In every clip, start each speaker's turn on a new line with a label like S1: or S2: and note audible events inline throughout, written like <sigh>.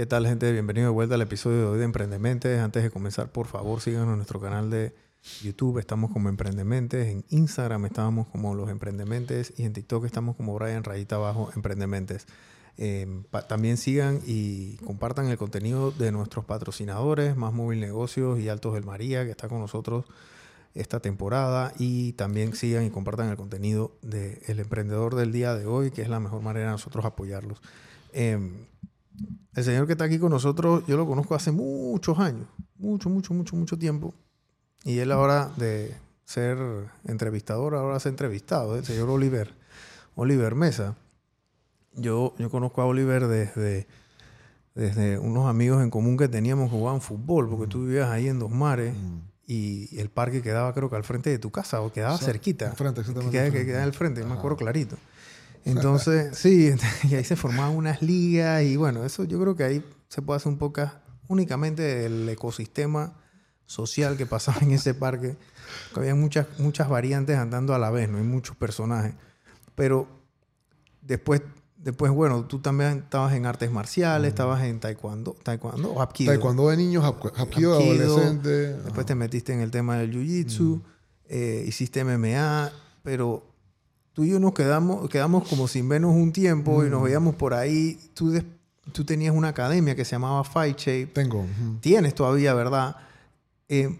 S1: ¿Qué tal, gente? Bienvenido de vuelta al episodio de hoy de Emprendementes. Antes de comenzar, por favor, síganos en nuestro canal de YouTube. Estamos como Emprendementes. En Instagram estamos como Los Emprendementes. Y en TikTok estamos como Brian Rayita Abajo Emprendementes. Eh, también sigan y compartan el contenido de nuestros patrocinadores, Más Móvil Negocios y Altos del María, que está con nosotros esta temporada. Y también sigan y compartan el contenido del El Emprendedor del día de hoy, que es la mejor manera de nosotros apoyarlos. Eh, el señor que está aquí con nosotros, yo lo conozco hace muchos años, mucho, mucho, mucho, mucho tiempo. Y él ahora de ser entrevistador, ahora se ha entrevistado, el señor Oliver, Oliver Mesa. Yo, yo conozco a Oliver desde, desde unos amigos en común que teníamos que jugaban fútbol, porque tú vivías ahí en Dos Mares mm. y el parque quedaba creo que al frente de tu casa, o quedaba cerquita.
S2: Frente,
S1: exactamente. Que, quedaba al frente, me acuerdo clarito. Entonces, <laughs> sí, <laughs> y ahí se formaban unas ligas y bueno, eso yo creo que ahí se puede hacer un poco únicamente el ecosistema social que pasaba en ese parque. Había muchas, muchas variantes andando a la vez, no hay muchos personajes. Pero después, después, bueno, tú también estabas en artes marciales, estabas en taekwondo, taekwondo o hapkido.
S2: Taekwondo de niños, hapkido, de adolescente.
S1: Después te metiste en el tema del jiu-jitsu, eh, hiciste MMA, pero tú y yo nos quedamos, quedamos como sin vernos un tiempo y nos mm. veíamos por ahí. Tú, tú tenías una academia que se llamaba Fight Shape.
S2: Tengo.
S1: Tienes todavía, ¿verdad? Eh,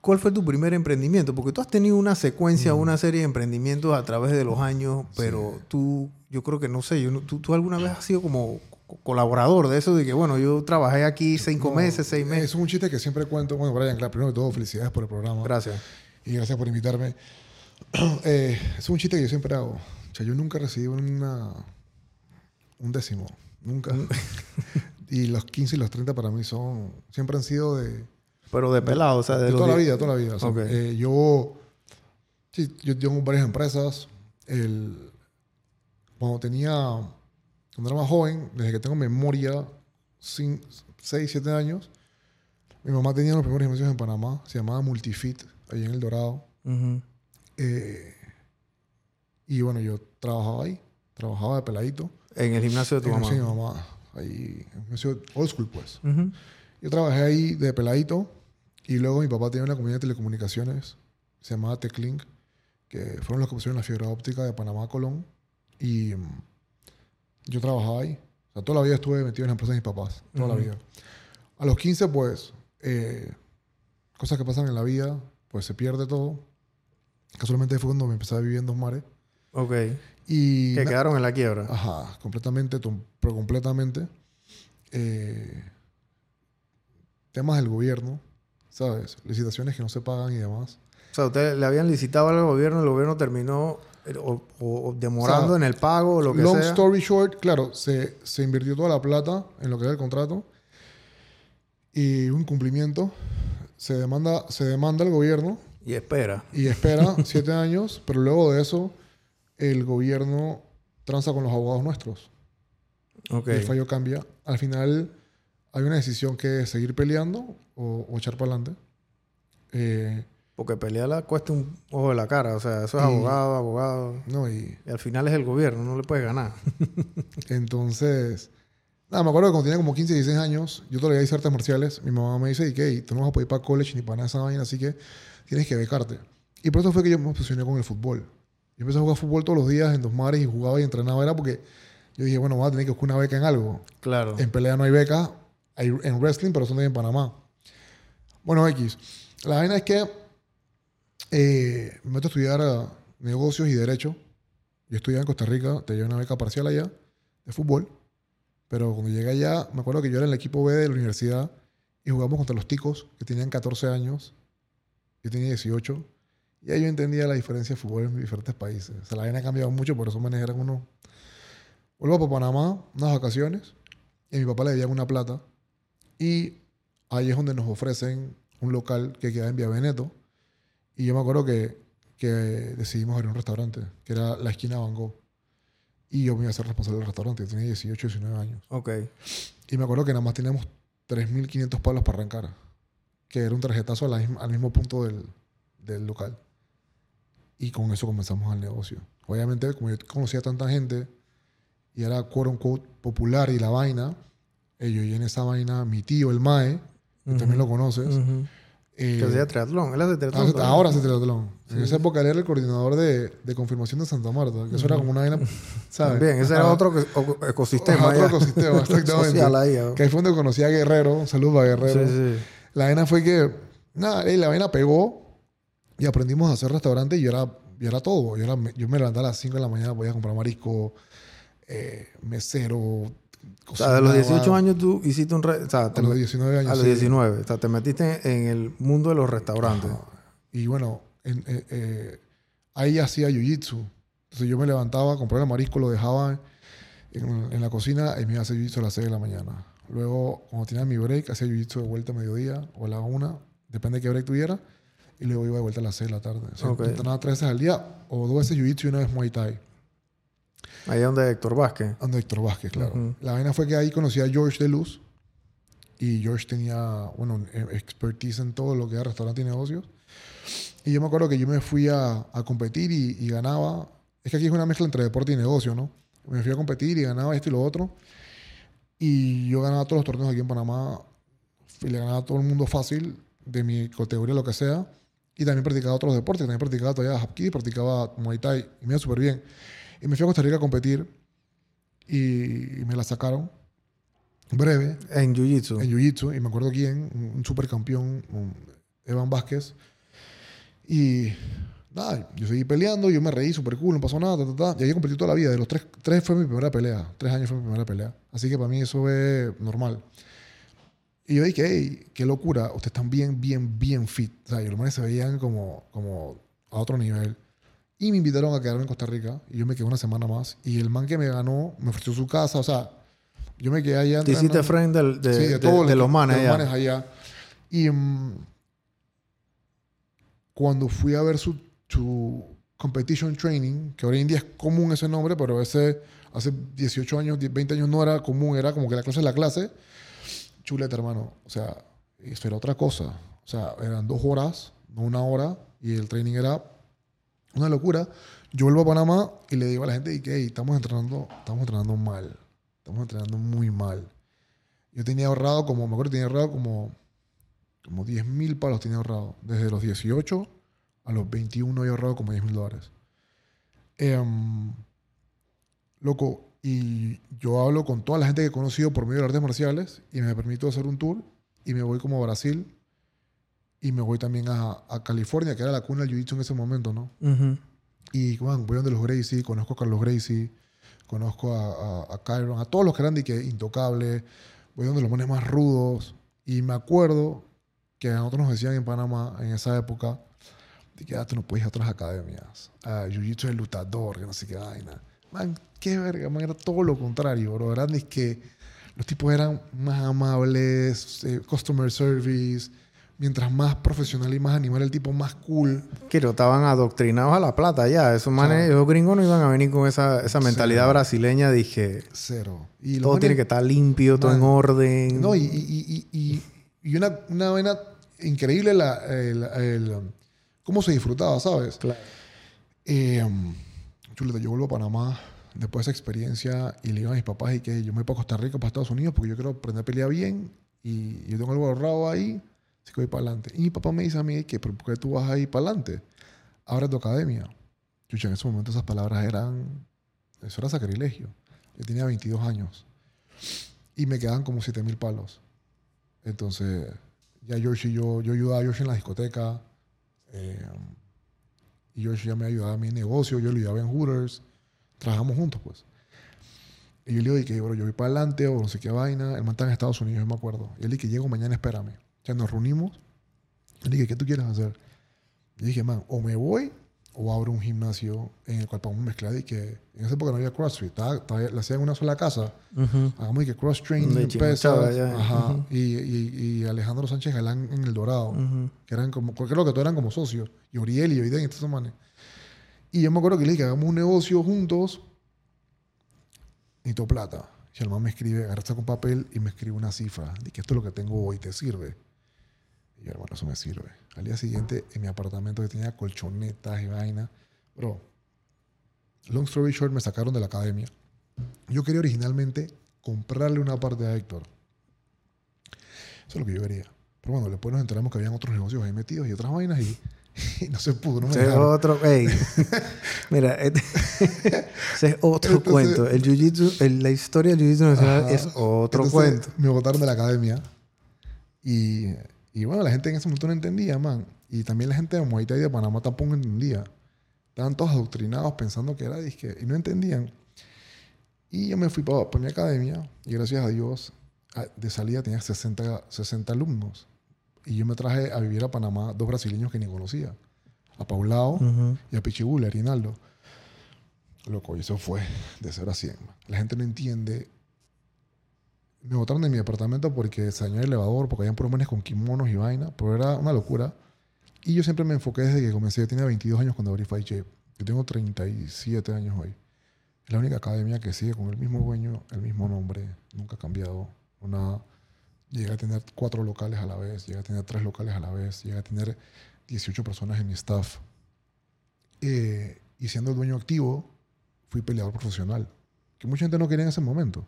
S1: ¿Cuál fue tu primer emprendimiento? Porque tú has tenido una secuencia, mm. una serie de emprendimientos a través de los años, pero tú, yo creo que no sé, yo, tú, tú, alguna vez has sido como colaborador de eso, de que bueno, yo trabajé aquí cinco meses, seis meses.
S2: Es un chiste que siempre cuento. Bueno, Brian, claro, primero de todo, felicidades por el programa.
S1: Gracias.
S2: Y gracias por invitarme. <clears throat> Eh, es un chiste que yo siempre hago. O sea, yo nunca recibí una, un décimo. Nunca. Mm. <laughs> y los 15 y los 30 para mí son. Siempre han sido de.
S1: Pero de pelado, o sea,
S2: de, toda la vida, toda la vida. Eh, yo. Sí, yo tengo varias empresas. El, cuando tenía. Cuando era más joven, desde que tengo memoria, 6, 7 años, mi mamá tenía los primeros gimnasios en Panamá. Se llamaba Multifit, ahí en El Dorado. Eh, y bueno, yo trabajaba ahí, trabajaba de peladito.
S1: ¿En el gimnasio de tu mamá?
S2: Sí, mi mamá. Ahí, en el gimnasio old school, pues. Yo trabajé ahí de peladito y luego mi papá tenía una compañía de telecomunicaciones, se llamaba Teclink, que fueron los que pusieron la fibra óptica de Panamá a Colón. Y mm, yo trabajaba ahí. O sea, toda la vida estuve metido en la empresa de mis papás, toda la vida. A los 15, pues, eh, cosas que pasan en la vida, pues se pierde todo. Casualmente fue cuando me empecé a vivir en Dos Mares.
S1: Ok.
S2: Y
S1: que quedaron en la quiebra.
S2: Ajá, completamente, pero completamente. Eh, temas del gobierno, ¿sabes? Licitaciones que no se pagan y demás.
S1: O sea, ustedes le habían licitado al gobierno, el gobierno terminó eh, o, demorando en el pago o lo que
S2: sea. Long story short, claro, se, se invirtió toda la plata en lo que era el contrato y un cumplimiento. Se demanda, se demanda al gobierno
S1: y espera.
S2: Y espera <laughs> siete años, pero luego de eso, el gobierno tranza con los abogados nuestros.
S1: Okay.
S2: El fallo cambia. Al final, hay una decisión que es seguir peleando o, echar para adelante. Eh,
S1: porque pelearla cuesta un ojo de la cara. O sea, eso es abogado, abogado.
S2: No, y,
S1: y, al final es el gobierno, no le puedes ganar. <laughs>
S2: entonces, nada, me acuerdo que cuando tenía como 15, 16 años, yo todavía hice artes marciales. Mi mamá me dice, ¿y qué? tú no vas a poder ir para college ni para nada esa vaina, así que tienes que becarte. Y por eso fue que yo me obsesioné con el fútbol. Yo empecé a jugar fútbol todos los días en dos mares y jugaba y entrenaba. Era porque yo dije, bueno, voy a tener que buscar una beca en algo.
S1: Claro.
S2: En pelea no hay beca, hay en wrestling, pero son de en Panamá. Bueno, X. La vaina es que eh, me meto a estudiar eh, negocios y derecho. Yo estudiaba en Costa Rica, te llevé una beca parcial allá de fútbol. Pero cuando llegué allá, me acuerdo que yo era el equipo B de la universidad y jugamos contra los ticos que tenían 14 años yo tenía 18. Y ahí yo entendía la diferencia de fútbol en diferentes países. O sea, la vaina ha cambiado mucho, por eso eran uno. Vuelvo para Panamá, unas vacaciones, y a mi papá le dieron una plata. Y ahí es donde nos ofrecen un local que queda en Vía Veneto. Y yo me acuerdo que, que decidimos abrir un restaurante, que era la esquina Van Gogh. Y yo me iba a ser responsable del restaurante. Yo tenía 18, 19 años.
S1: Ok.
S2: Y me acuerdo que nada más teníamos 3.500 palos para arrancar que era un tarjetazo al mismo punto del, del, local. Y con eso comenzamos el negocio. Obviamente, como yo conocía a tanta gente y era quote unquote popular y la vaina, Eh, yo y en esa vaina, mi tío, el Mae, que también lo conoces.
S1: Ujú.
S2: Eh,
S1: Que hacía triatlón. Él hace triatlón.
S2: hace- ahora hace triatlón. En esa época él era el coordinador de, de confirmación de Santa Marta. Que eso era como una vaina, ¿sabes?
S1: También, ese era
S2: Ajá.
S1: otro ecosistema.
S2: Otro ecosistema, <laughs> exactamente.
S1: Social ahí. ¿no?
S2: Que ahí fue donde conocí a Guerrero. Un saludo a Guerrero.
S1: Sí, sí.
S2: La vaina fue que, nada, la vaina pegó y aprendimos a hacer restaurante y yo era, yo era todo. Yo, era, yo me levantaba a las 5 de la mañana, podía comprar marisco, eh, mesero.
S1: O sea, de los
S2: cocinaba.
S1: 18 años tú hiciste un... re- O sea, te
S2: A los
S1: met-
S2: 19 años.
S1: a los
S2: sí.
S1: 19. O sea, te metiste en el mundo de los restaurantes.
S2: Y bueno, en- eh, eh, ahí hacía jiu-jitsu. Entonces yo me levantaba, compraba el marisco, lo dejaba en, en la cocina y me iba a hacer jiu-jitsu a las 6 de la mañana. Luego, cuando tenía mi break, hacía jiu-jitsu de vuelta a mediodía o a la 1, depende de qué break tuviera. Y luego iba de vuelta a las 6 de la tarde. O sea,
S1: Ok.
S2: entrenaba tres veces al día o dos veces jiu-jitsu y una vez muay thai.
S1: Ahí donde Héctor Vázquez.
S2: Ando Héctor Vázquez, claro.
S1: Ujú.
S2: La vaina fue que ahí conocí a George de Luz. Y George tenía, bueno, eh, expertise en todo lo que era restaurante y negocios. Y yo me acuerdo que yo me fui a, a competir y, y ganaba. Es que aquí es una mezcla entre deporte y negocio, ¿no? Me fui a competir y ganaba esto y lo otro. Y yo ganaba todos los torneos aquí en Panamá. Y le ganaba a todo el mundo fácil, de mi categoría, lo que sea. Y también practicaba otros deportes. También practicaba todavía hapki, practicaba Muay Thai. Y me iba súper bien. Y me fui a Costa Rica a competir. Y, y me la sacaron. Breve.
S1: En Jiu-Jitsu.
S2: En Jiu-Jitsu. Y me acuerdo quién. Un, supercampeón. un Evan Vázquez. Y nada, yo seguí peleando, yo me reí súper cool, no pasó nada, ta, ta, ta. Y ahí competí toda la vida. De los tres, tres fue mi primera pelea. Tres años fue mi primera pelea. Así que para mí eso es normal. Y yo dije, hey, qué locura, ustedes están bien, bien, bien fit. O sea, y los manes se veían como, como a otro nivel. Y me invitaron a quedarme en Costa Rica. Y yo me quedé una semana más. Y el man que me ganó me ofreció su casa. O sea, yo me quedé allá.
S1: Te hiciste friend del- de,
S2: Sí,
S1: de-
S2: todos
S1: de los manes.
S2: de
S1: allá.
S2: los manes allá. Y mm, cuando fui a ver su, su competition training, que hoy en día es común ese nombre, pero ese hace 18 años, 10, 20 años no era común, era como que la clase es la clase. Chuleta, hermano. O sea, eso era otra cosa. O sea, eran dos horas, no una hora, y el training era una locura. Yo vuelvo a Panamá y le digo a la gente que "Hey, estamos entrenando, estamos entrenando mal. Estamos entrenando muy mal. Yo tenía ahorrado como, me acuerdo, tenía ahorrado como, como 10 mil palos tenía ahorrado. Desde los 18 a los 21 había ahorrado como 10 mil dólares. Em, loco, y yo hablo con toda la gente que he conocido por medio de artes marciales y me permito hacer un tour y me voy como a Brasil y me voy también a, a California, que era la cuna del jiu-jitsu en ese momento, ¿no?
S1: Ujú.
S2: Y man, voy donde los Gracie, conozco a Carlos Gracie, conozco a, a, a Kyron, a todos los que eran de que intocables, voy donde los pones más rudos. Y me acuerdo que a nosotros nos decían en Panamá en esa época, de que ah, tú no puedes ir a otras academias, a Jiu-Jitsu el lutador, que no sé qué vaina. Man, qué verga, man, era todo lo contrario, bro. Eran es que los tipos eran más amables, eh, customer service, mientras más profesional y más animal el tipo, más cool.
S1: Que no estaban adoctrinados a la plata ya. Esos manes, esos gringos no iban a venir con esa, esa mentalidad brasileña. Dije,
S2: Cero. Y
S1: todo
S2: manes-
S1: tiene que estar limpio, todo en
S2: Man.
S1: orden.
S2: No, y, y, y, y, y una, una vaina increíble la, el, el, cómo se disfrutaba, ¿sabes?
S1: Claro.
S2: Eh, chuleta, yo vuelvo a Panamá después de esa experiencia y le digo a mis papás y que yo me voy para Costa Rica, para Estados Unidos, porque yo quiero aprender a pelear bien y yo tengo algo ahorrado ahí, así que voy para adelante. Y mi papá me dice a mí que, ¿pero por qué tú vas ahí para adelante? Abre tu academia. Chucha, en ese momento esas palabras eran, eso era sacrilegio. Yo tenía 22 años y me quedaban como 7 mil palos. Entonces, ya George y yo, yo ayudaba a George en la discoteca. eh, y George ya me ayudaba a mi negocio, yo le ayudaba en Hooters. Trabajamos juntos, pues. Y yo le digo, que, bro, yo voy para adelante o no sé qué vaina. El man está en Estados Unidos, yo me acuerdo. Y él dije, llego mañana, espérame. O sea, nos reunimos. Le dije, ¿qué tú quieres hacer? Y dije, man, o me voy o abro un gimnasio en el cual podemos mezclar y que en esa época no había CrossFit, lo hacían en una sola casa.
S1: Ujú.
S2: Hagamos y que cross training, pesas,
S1: ya.
S2: ajá,
S1: Ujú.
S2: y, y, y Alejandro Sánchez Galán en El Dorado,
S1: Ujú.
S2: que eran como, creo que todos eran como socios, y Oriel y Oiden y estos manes. Y yo me acuerdo que le dije hagamos un negocio juntos, necesito plata. Y el man me escribe, agarra un papel y me escribe una cifra, de que esto es lo que tengo hoy, ¿te sirve? Y hermano, eso me sirve. Al día siguiente, en mi apartamento que tenía colchonetas y vaina, bro, long story short, me sacaron de la academia. Yo quería originalmente comprarle una parte a Héctor. Eso es lo que yo quería. Pero bueno, después nos enteramos que habían otros negocios ahí metidos y otras vainas y, <laughs> y no se pudo. No me
S1: Ese es otro, ey. <laughs> Mira, este- <laughs> ese es otro
S2: Entonces-
S1: cuento. El jiu-jitsu, la historia del jiu-jitsu nacional
S2: Ajá.
S1: es otro cuento.
S2: Me botaron de la academia. Y, y bueno, la gente en ese momento no entendía, man. Y también la gente de Muay Thai de Panamá tampoco entendía. Estaban todos adoctrinados pensando que era disque. Y no entendían. Y yo me fui para, mi academia. Y gracias a Dios, de salida tenía 60, 60 alumnos. Y yo me traje a vivir a Panamá dos brasileños que ni conocía. A Paulao y a Pichigula, a Rinaldo. Loco, y eso fue de 0 a 100. man. La gente no entiende. Me botaron de mi apartamento porque se dañó el elevador, porque habían puros con kimonos y vaina, pero era una locura. Y yo siempre me enfoqué desde que comencé. Yo tenía 22 años cuando abrí Fight Shape. Yo tengo 37 años hoy. Es la única academia que sigue con el mismo dueño, el mismo nombre. Nunca ha cambiado. Una, llegué a tener cuatro locales a la vez, llegué a tener tres locales a la vez, llegué a tener 18 personas en mi staff. Eh, y siendo el dueño activo, fui peleador profesional. Que mucha gente no quería en ese momento.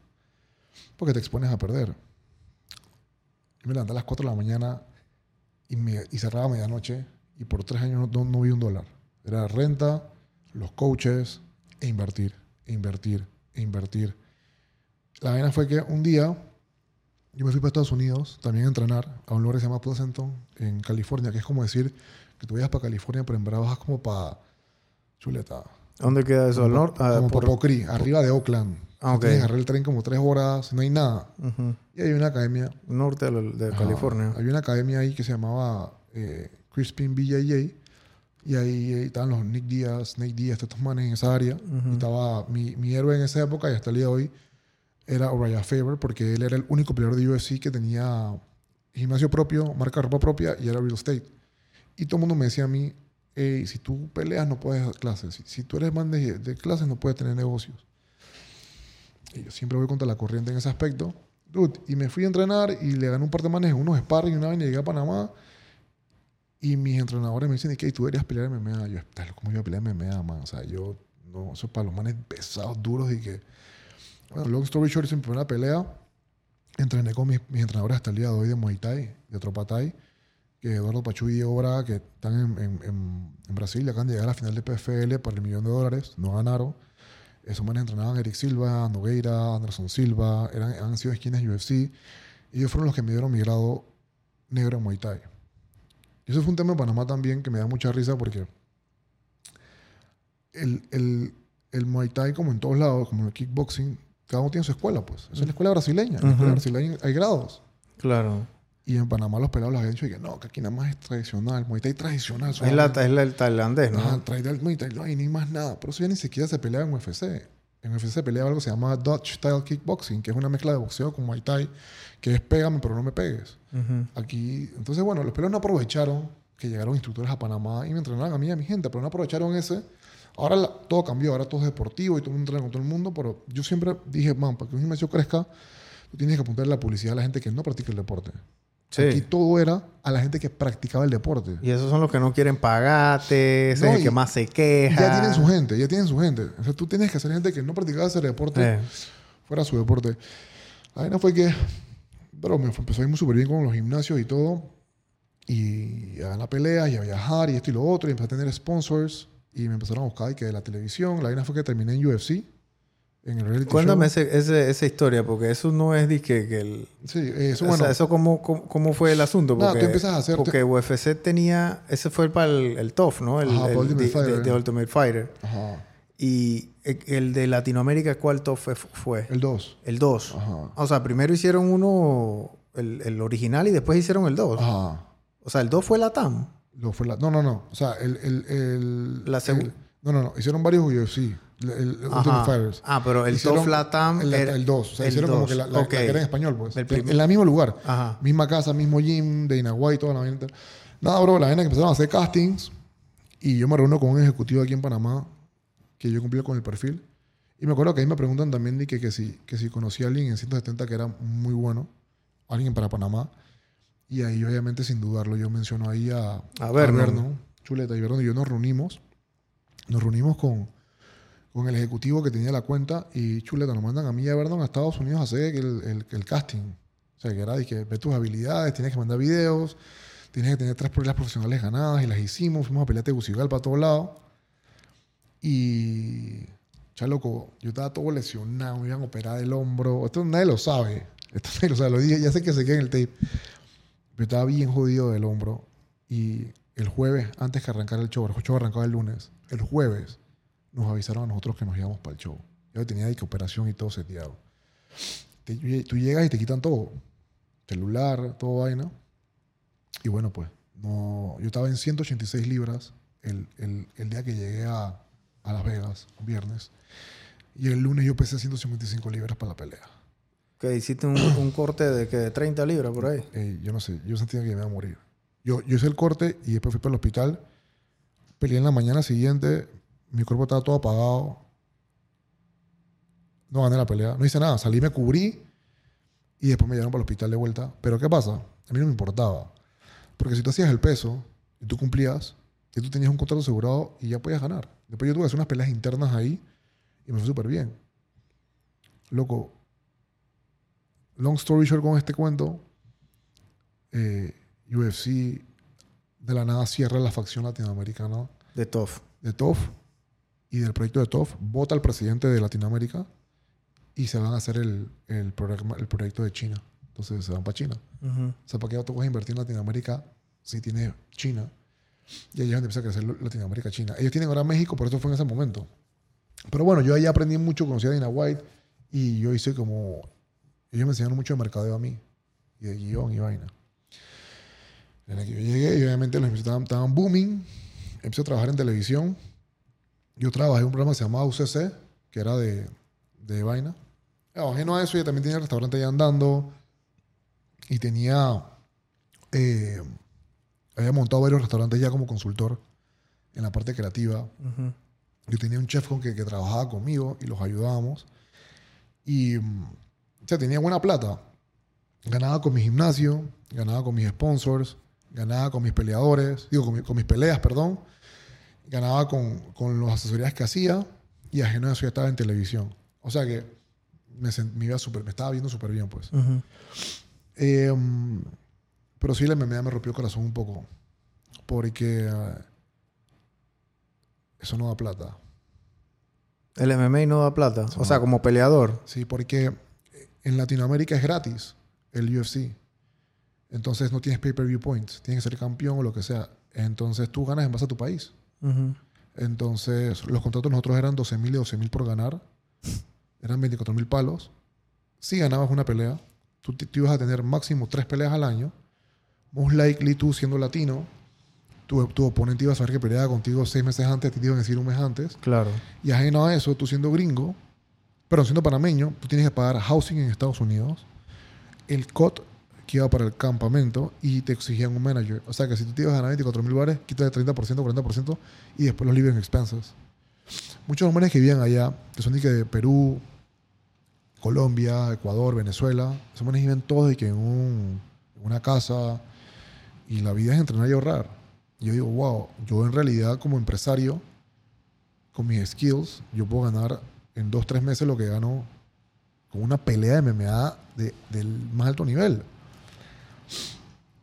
S2: Porque te expones a perder. Yo me levanté a las 4 de la mañana y, me, y cerraba a medianoche. Y por tres años no, no, vi un dólar. Era renta, los coaches, e invertir, e invertir, e invertir. La vaina fue que un día yo me fui para Estados Unidos también a entrenar a un lugar que se llama Pleasanton, en California, que es como decir que tú vayas para California, pero en verdad bajas como para Chuleta.
S1: ¿Dónde queda eso? ¿Al norte? Ah,
S2: como
S1: por-
S2: arriba de Oakland.
S1: Ah, ok.
S2: Tienes que agarrar el tren como tres horas, no hay nada.
S1: Ujú.
S2: Y hay una academia.
S1: Norte de, de
S2: ajá,
S1: California.
S2: Había una academia ahí que se llamaba eh, Crispin BJJ. Y ahí, ahí estaban los Nick Díaz, Nate Díaz, estos manes en esa área.
S1: Ujú.
S2: Y estaba mi, mi héroe en esa época y hasta el día de hoy era Uriah Faber porque él era el único peleador de UFC que tenía gimnasio propio, marca de ropa propia y era real estate. Y todo el mundo me decía a mí, "Ey, si tú peleas no puedes dar clases. Si, si tú eres man de, de clases no puedes tener negocios. Y yo siempre voy contra la corriente en ese aspecto. Dude, y me fui a entrenar y le gané un par de manes unos sparring y una vez llegué a Panamá. Y mis entrenadores me dicen, ¿y qué? ¿Tú deberías pelear MMA? Yo, "Estás loco, ¿cómo yo voy a pelear MMA, man? O sea, yo, no, eso es para los manes pesados, duros y que... Bueno, long story short, en mi primera pelea, entrené con mis, mis entrenadores hasta el día de hoy de Muay Thai, de Tropa Thai, que Eduardo Pachu y Diego Braga, que están en, en, en, Brasil y acaban de llegar a la final de PFL por el millón de dólares, no ganaron. Esos manes entrenaban Eric Silva, Nogueira, Anderson Silva, eran, han sido esquinas UFC. Ellos fueron los que me dieron mi grado negro en Muay Thai. Y eso fue un tema en Panamá también que me da mucha risa porque el, el, el Muay Thai, como en todos lados, como en el kickboxing, cada uno tiene su escuela, pues. Esa es la escuela brasileña. En la escuela brasileña hay grados.
S1: Claro.
S2: Y en Panamá los pelados les habían dicho que no, que aquí nada más es tradicional, Muay Thai tradicional.
S1: Es, la, es la- el tailandés, ¿no?
S2: Ah, tradicional Muay Thai, no hay ni más nada. Por eso ya ni siquiera se peleaba en UFC. En UFC se peleaba algo que se llama Dutch Style Kickboxing, que es una mezcla de boxeo con Muay Thai, que es pégame pero no me pegues. Aquí, entonces bueno, los peleadores no aprovecharon que llegaron instructores a Panamá y me entrenaron a mí y a mi gente, pero no aprovecharon ese. Ahora la- todo cambió, ahora todo es deportivo y todo el mundo entrena con todo el mundo, pero yo siempre dije, man, para que un gimnasio crezca, tú tienes que apuntarle la publicidad a la gente que no practica el deporte.
S1: Sí.
S2: Aquí todo era a la gente que practicaba el deporte.
S1: Y esos son los que no quieren pagarte, ese
S2: No,
S1: es el que más se queja.
S2: ya tienen su gente, ya tienen su gente. O sea, tú tienes que hacer gente que no practicaba ese deporte
S1: Eh,
S2: fuera su deporte. La vaina fue que, pero me empezó a ir muy súper bien con los gimnasios y todo. Y a ganar peleas y a viajar y esto y lo otro. Y empecé a tener sponsors. Y me empezaron a buscar y que de la televisión. La vaina fue que terminé en UFC. En el reality
S1: Cuéntame
S2: show.
S1: ese- ese- esa historia, porque eso no es de que, el...
S2: Sí, eso
S1: o
S2: bueno.
S1: sea, eso cómo, cómo, cómo fue el asunto. Porque,
S2: tú empiezas a hacer-
S1: Porque UFC tenía... Ese fue para el, el TOF, ¿no? El,
S2: Ajá,
S1: el
S2: Ultimate
S1: de-
S2: Fighter.
S1: de- de Ultimate Fighter.
S2: Ajá.
S1: Y e- el de Latinoamérica, ¿cuál TOF fue?
S2: El 2.
S1: El 2.
S2: Ajá.
S1: O sea, primero hicieron uno, el, el original, y después hicieron el 2.
S2: Ajá.
S1: O sea, el 2 fue la TAM.
S2: Lo fue la- no, no, no. O sea, el. el, el
S1: La segu-
S2: el- no, no, no. Hicieron varios UFC. El, el Ultimate. Fighters.
S1: Ah, pero el
S2: Hicieron
S1: TOF Latam
S2: El,
S1: era-
S2: el 2. O sea, hicieron como
S1: 2.
S2: que la, la- que era en español, pues. En, en el mismo lugar.
S1: Ajá.
S2: Misma casa, mismo gym, de Inaguay, toda la vaina. Nada, bro, la vaina que empezaron a hacer castings. Y yo me reúno con un ejecutivo aquí en Panamá que yo cumplí con el perfil. Y me acuerdo que ahí me preguntan también que, que, si, que si conocí a alguien en 170 que era muy bueno, alguien para Panamá. Y ahí, obviamente, sin dudarlo, yo menciono ahí a,
S1: A Vernon.
S2: Chuleta y Vernon y yo nos reunimos. Nos reunimos con, con el ejecutivo que tenía la cuenta y Chuleta nos mandan a mí y a Vernon a Estados Unidos a hacer el, el- el casting. O sea, que era que ve tus habilidades, tienes que mandar videos, tienes que tener tres peleas profesionales ganadas y las hicimos. Fuimos a pelear Tegucigalpa para todos lados. Y, ya loco, yo estaba todo lesionado, me iban a operar el hombro. Esto nadie lo sabe. Esto <laughs> nadie lo sabe, lo dije, ya sé que se queda en el tape. Pero estaba bien jodido del hombro. Y el jueves, antes que arrancara el show, el show arrancaba el lunes, el jueves nos avisaron a nosotros que nos íbamos para el show. Yo tenía de que operación y todo seteado. Te- tú llegas y te quitan todo. Celular, todo vaina. Y bueno, pues, no, yo estaba en 186 libras el, el- el día que llegué a, a Las Vegas, un viernes. Y el lunes yo pesé 155 libras para la pelea.
S1: Que hiciste un, un corte de que de 30 libras por ahí.
S2: Eh, yo no sé, yo sentía que me iba a morir. Yo, yo hice el corte y después fui para el hospital. Peleé en la mañana siguiente, mi cuerpo estaba todo apagado. No gané la pelea, no hice nada. Salí, me cubrí y después me llevaron para el hospital de vuelta. Pero ¿qué pasa? A mí no me importaba. Porque si tú hacías el peso y tú cumplías, y tú tenías un contrato asegurado y ya podías ganar. Después yo tuve que hacer unas peleas internas ahí y me fue súper bien. Loco, long story short con este cuento, eh, UFC de la nada cierra la facción latinoamericana
S1: De TOF.
S2: de TOF y del proyecto de TOF, vota al presidente de Latinoamérica y se van a hacer el, el, programa- el proyecto de China. Entonces se van para China.
S1: Ujú.
S2: O sea, ¿para qué tú vas a invertir en Latinoamérica si tienes China? Y ahí es donde empieza a crecer Latinoamérica, China. Ellos tienen ahora México, pero eso fue en ese momento. Pero bueno, yo ahí aprendí mucho, conocí a Dina White y yo hice como... Ellos me enseñaron mucho de mercadeo a mí y de guion y vaina. En el que yo llegué y obviamente los estaban, estaban booming. Empecé a trabajar en televisión. Yo trabajé en un programa que se llamaba UCC, que era de, de vaina. Ajeno a eso, yo también tenía el restaurante allá andando y tenía... eh, había montado varios restaurantes ya como consultor en la parte creativa.
S1: Ujú.
S2: Yo tenía un chef con que, que trabajaba conmigo y los ayudábamos. Y, mm, o sea, tenía buena plata. Ganaba con mi gimnasio, ganaba con mis sponsors, ganaba con mis peleadores, digo, con, mi- con mis peleas, perdón. Ganaba con, con las asesorías que hacía y ajeno a eso ya estaba en televisión. O sea que me, iba súper- me estaba viendo súper bien, pues. Eh, mm, pero sí, la MMA me rompió el corazón un poco. Porque eh, eso no da plata.
S1: El MMA no da plata.
S2: Eso
S1: O sea, como peleador.
S2: Sí, porque en Latinoamérica es gratis el UFC. Entonces no tienes pay-per-view points. Tienes que ser campeón o lo que sea. Entonces tú ganas en base a tu país. Entonces los contratos nosotros eran 12 mil y 12 mil por ganar. Eran 24 mil palos. Si ganabas una pelea, tú, tú ibas a tener máximo tres peleas al año. Most likely tú siendo latino, tu, tu oponente iba a saber que peleaba contigo seis meses antes, te iban a decir un mes antes.
S1: Claro.
S2: Y ajeno a eso, tú siendo gringo, pero siendo panameño, tú tienes que pagar housing en Estados Unidos, el COT que iba para el campamento y te exigían un manager. O sea que si tú te ibas a ganar 24 mil bares, quítale 30%, 40% y después los living expenses. Muchos hombres que vivían allá, que son de, Perú, Colombia, Ecuador, Venezuela, esos hombres viven todos de que en, un- una casa y la vida es entrenar y ahorrar. Y yo digo, wow, yo en realidad como empresario, con mis skills, yo puedo ganar en dos, tres meses lo que gano con una pelea de MMA de- del más alto nivel.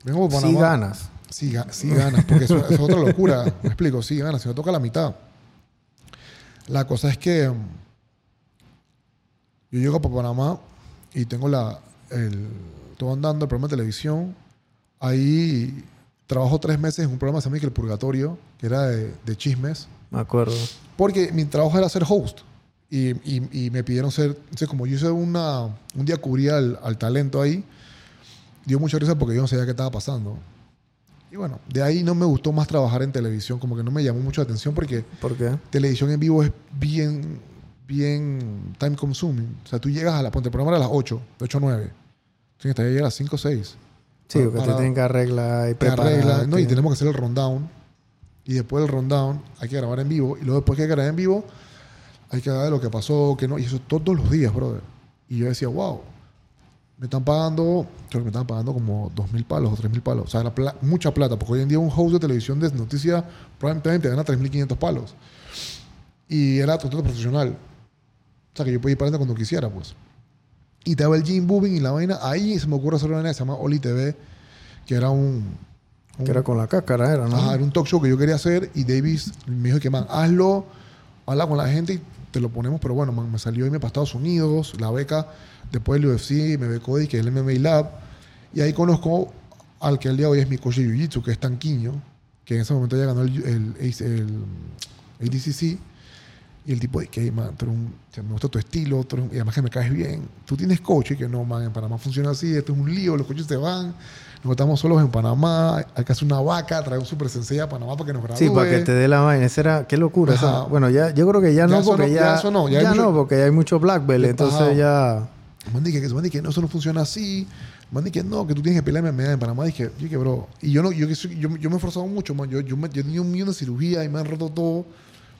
S2: Vengo
S1: Sí ganas.
S2: Sí, sí ganas, porque eso, eso es otra locura. <laughs> Me explico, sí ganas, si me toca la mitad. La cosa es que mm, yo llego para Panamá y tengo la, el, todo andando, el programa de televisión. Ahí trabajo tres meses en un programa que se llama El Purgatorio, que era de, de chismes.
S1: Me acuerdo.
S2: Porque mi trabajo era ser host. Y, y- y me pidieron ser. Entonces, como yo hice una, un día cubría al, al talento ahí, dio mucha risa porque yo no sabía qué estaba pasando. Y bueno, de ahí no me gustó más trabajar en televisión, como que no me llamó mucho la atención porque
S1: ¿Por qué?
S2: televisión en vivo es bien, bien time consuming. O sea, tú llegas a la. Ponte, el programa era a las 8, de 8 a 9. Tienes que estar ahí a las 5 o 6.
S1: Sí, porque te tienen que arreglar y preparar.
S2: ¿no? Y tenemos que hacer el rundown. Y después del rundown hay que grabar en vivo. Y luego después que grabar en vivo, hay que hablar de lo que pasó, que no. Y eso todos los días, brother. Y yo decía, wow, me están pagando, creo que me están pagando como dos mil palos o tres mil palos. O sea, era pla- mucha plata. Porque hoy en día un host de televisión de noticias time te gana 3.500 palos. Y era totalmente profesional. O sea, que yo podía ir para cuando quisiera, pues. Y estaba el Jim Boobin y la vaina. Ahí se me ocurre hacer una vaina que se llama Oli TV, que era un. un-
S1: Que era con la cáscara, era, ¿no?
S2: Ajá, era un talk show que yo quería hacer y Davis me dijo que, man, hazlo, habla con la gente y te lo ponemos. Pero bueno, man, me salió irme para Estados Unidos, la beca, después del UFC, me becó y que es el MMA Lab. Y ahí conozco al que el día de hoy es mi coach de Jiu-Jitsu, que es Tanquiño, que en ese momento ya ganó el, el, el, el ADCC. Y el tipo de que, man, me gusta tu estilo, tú eres un- y además que me caes bien. Tú tienes coach y que no, man, en Panamá funciona así, esto es un lío, los coaches se van, nos estamos solos en Panamá, hay que hacer una vaca, traer un super sensei a Panamá para que nos gradúe.
S1: Sí, para que te dé la vaina. Esa era, qué locura. esa-. Bueno, ya, yo creo que ya,
S2: Ya
S1: no, porque
S2: no-
S1: ya,
S2: ya eso no, ya hay mucho-
S1: no, porque ya hay mucho black belt, entonces
S2: Ajá.
S1: ya.
S2: Man, dije que, man, dije, no, eso no funciona así. Man, dije, no, que tú tienes que pelear en Panamá. Dije, yo dije, bro. Y yo, no, yo, soy- yo, yo me he esforzado mucho, man. Yo, yo, me, yo he tenido un millón de cirugía y me han roto todo. O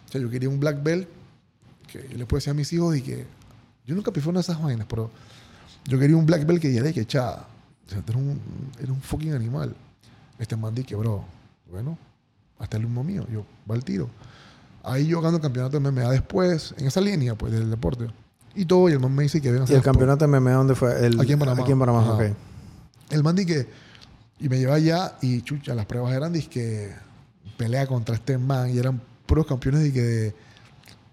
S2: sea, yo quería un black belt que yo le puedo decir a mis hijos que yo nunca prefiero una de esas vainas, pero yo quería un black belt que dijera que chada. O sea, era un, era un fucking animal. Este man dije, bro, bueno, hasta el humo mío. Yo, va al tiro. Ahí yo gano el campeonato de MMA después, en esa línea, pues, del deporte. Y todo, y el man me dice que venga a
S1: ¿Y
S2: hacer
S1: el
S2: las
S1: campeonato MMA dónde fue? El,
S2: Aquí en Panamá.
S1: Aquí en Panamá,
S2: Ajá.
S1: ok.
S2: el man que y me lleva allá y chucha las pruebas eran que pelea contra este man y eran puros campeones y que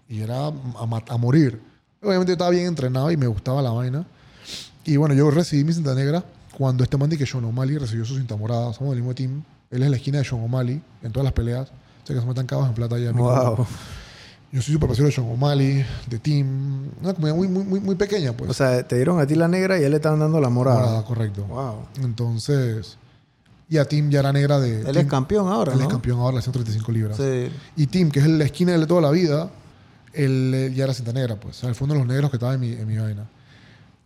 S2: y era a, ma- a morir obviamente yo estaba bien entrenado y me gustaba la vaina y bueno yo recibí mi cinta negra cuando este man di que Sean O'Malley recibió su cinta morada somos del mismo team él es la esquina de Sean O'Malley en todas las peleas o sea que se metan cabos en plata allá
S1: Wow.
S2: yo soy super parcial de Sean O'Malley de team una comunidad muy muy muy, muy pequeña pues
S1: O sea, te dieron a ti la negra y a él le estaban dando la morada.
S2: morada correcto
S1: Wow.
S2: entonces, y a Tim ya era negra de.
S1: Él
S2: Tim-
S1: es campeón ahora,
S2: Él
S1: ¿no?
S2: es campeón ahora, de 135 libras.
S1: Sí.
S2: Y Tim, que es la esquina de toda la vida, él, eh, ya era cinta negra, pues. O sea, él fue uno de los negros que estaba en mi, en mi vaina.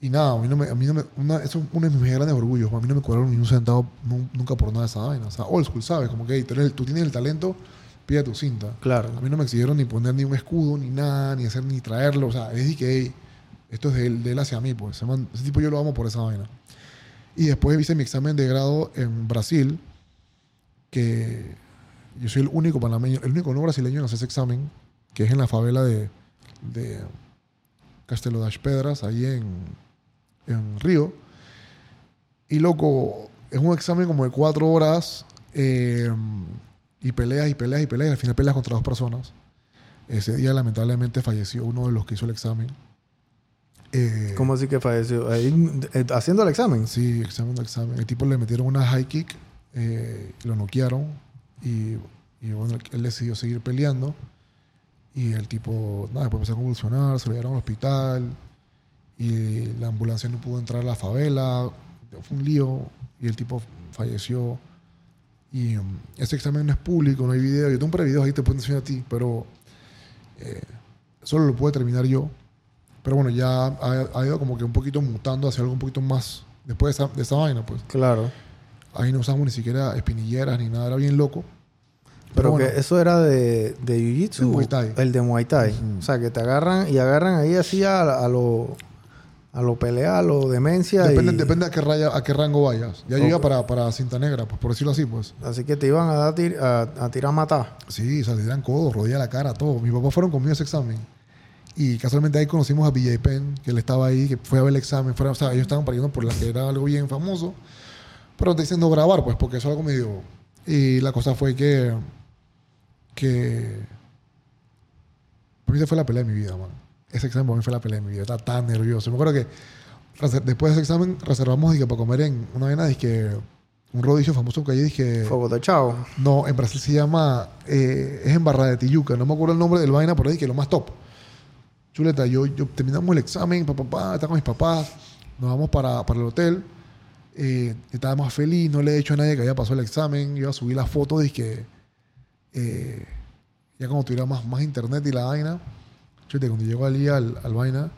S2: Y nada, a mí no me. A mí no me una, eso es uno de mis grandes orgullos. A mí no me cobraron ni un centavo nu- nunca por nada de esa vaina. O sea, old school, ¿sabes? Como que hey, tú, eres tú tienes el talento, pide tu cinta.
S1: Claro.
S2: A mí no me exigieron ni poner ni un escudo, ni nada, ni hacer ni traerlo. O sea, es de que hey, esto es de él, de él hacia mí, pues. Ese, man- ese tipo yo lo amo por esa vaina. Y después hice mi examen de grado en Brasil, que yo soy el único panameño, el único no brasileño en hacer ese examen, que es en la favela de, de Castelo das Pedras, ahí en, en Río. Y loco, es un examen como de cuatro horas eh, y peleas y peleas y peleas. Y al final peleas contra dos personas. Ese día lamentablemente falleció uno de los que hizo el examen. Eh,
S1: ¿Cómo así que falleció? Ahí, eh, haciendo el examen.
S2: Sí, examen examen. El tipo le metieron una high kick, lo noquearon y, y bueno, él decidió seguir peleando. Y el tipo, nada, después empezó a convulsionar, se lo llevaron al hospital y la ambulancia no pudo entrar a la favela. Fue un lío y el tipo falleció. Y um, ese examen no es público, no hay video. Yo tengo un par de videos ahí, te puedo enseñar a ti, pero eh, solo lo puedo terminar yo. Pero bueno, ya ha, ha ido como que un poquito mutando hacia algo un poquito más después de esa, de esa vaina, pues.
S1: Claro.
S2: Ahí no usamos ni siquiera espinilleras ni nada, era bien loco.
S1: Pero
S2: bueno,
S1: que eso era de, de
S2: Muay Thai.
S1: El de Muay Thai. O sea, que te agarran y agarran ahí así a, a lo, a lo pelea, a lo demencia.
S2: depende,
S1: y-
S2: depende a qué raya, a qué rango vayas. Ya
S1: Ok.
S2: llega para, para cinta negra, pues por decirlo así, pues.
S1: Así que te iban a dar tir- a, a tirar a matar.
S2: Sí, o sea, te dan codos, rodilla la cara, todo. Mis papás fueron conmigo a ese examen. Y casualmente ahí conocimos a BJ Penn, que él estaba ahí, que fue a ver el examen. O sea, ellos estaban pariendo por la que era algo bien famoso. Pero te dicen no grabar, pues, porque eso es algo medio... Y la cosa fue que... Que... Para mí esa fue la pelea de mi vida, man. Ese examen para mí fue la pelea de mi vida. Estaba tan nervioso. Me acuerdo que después de ese examen reservamos dije, para comer en una vaina, dije, un rodicio famoso que allí, dije...
S1: Fuego de chavo.
S2: No, en Brasil se llama. eh, es en Barra de Tijuca. No me acuerdo el nombre del vaina, pero que lo más top. Chuleta, yo, yo terminamos el examen, papá, papá, está con mis papás. Nos vamos para, para el hotel. Eh, estaba más feliz, no le he dicho a nadie que había pasado el examen. Yo iba a subir las fotos y que. eh, ya cuando tuviera más, más internet y la vaina. Chuleta, cuando llego allí al, al vaina.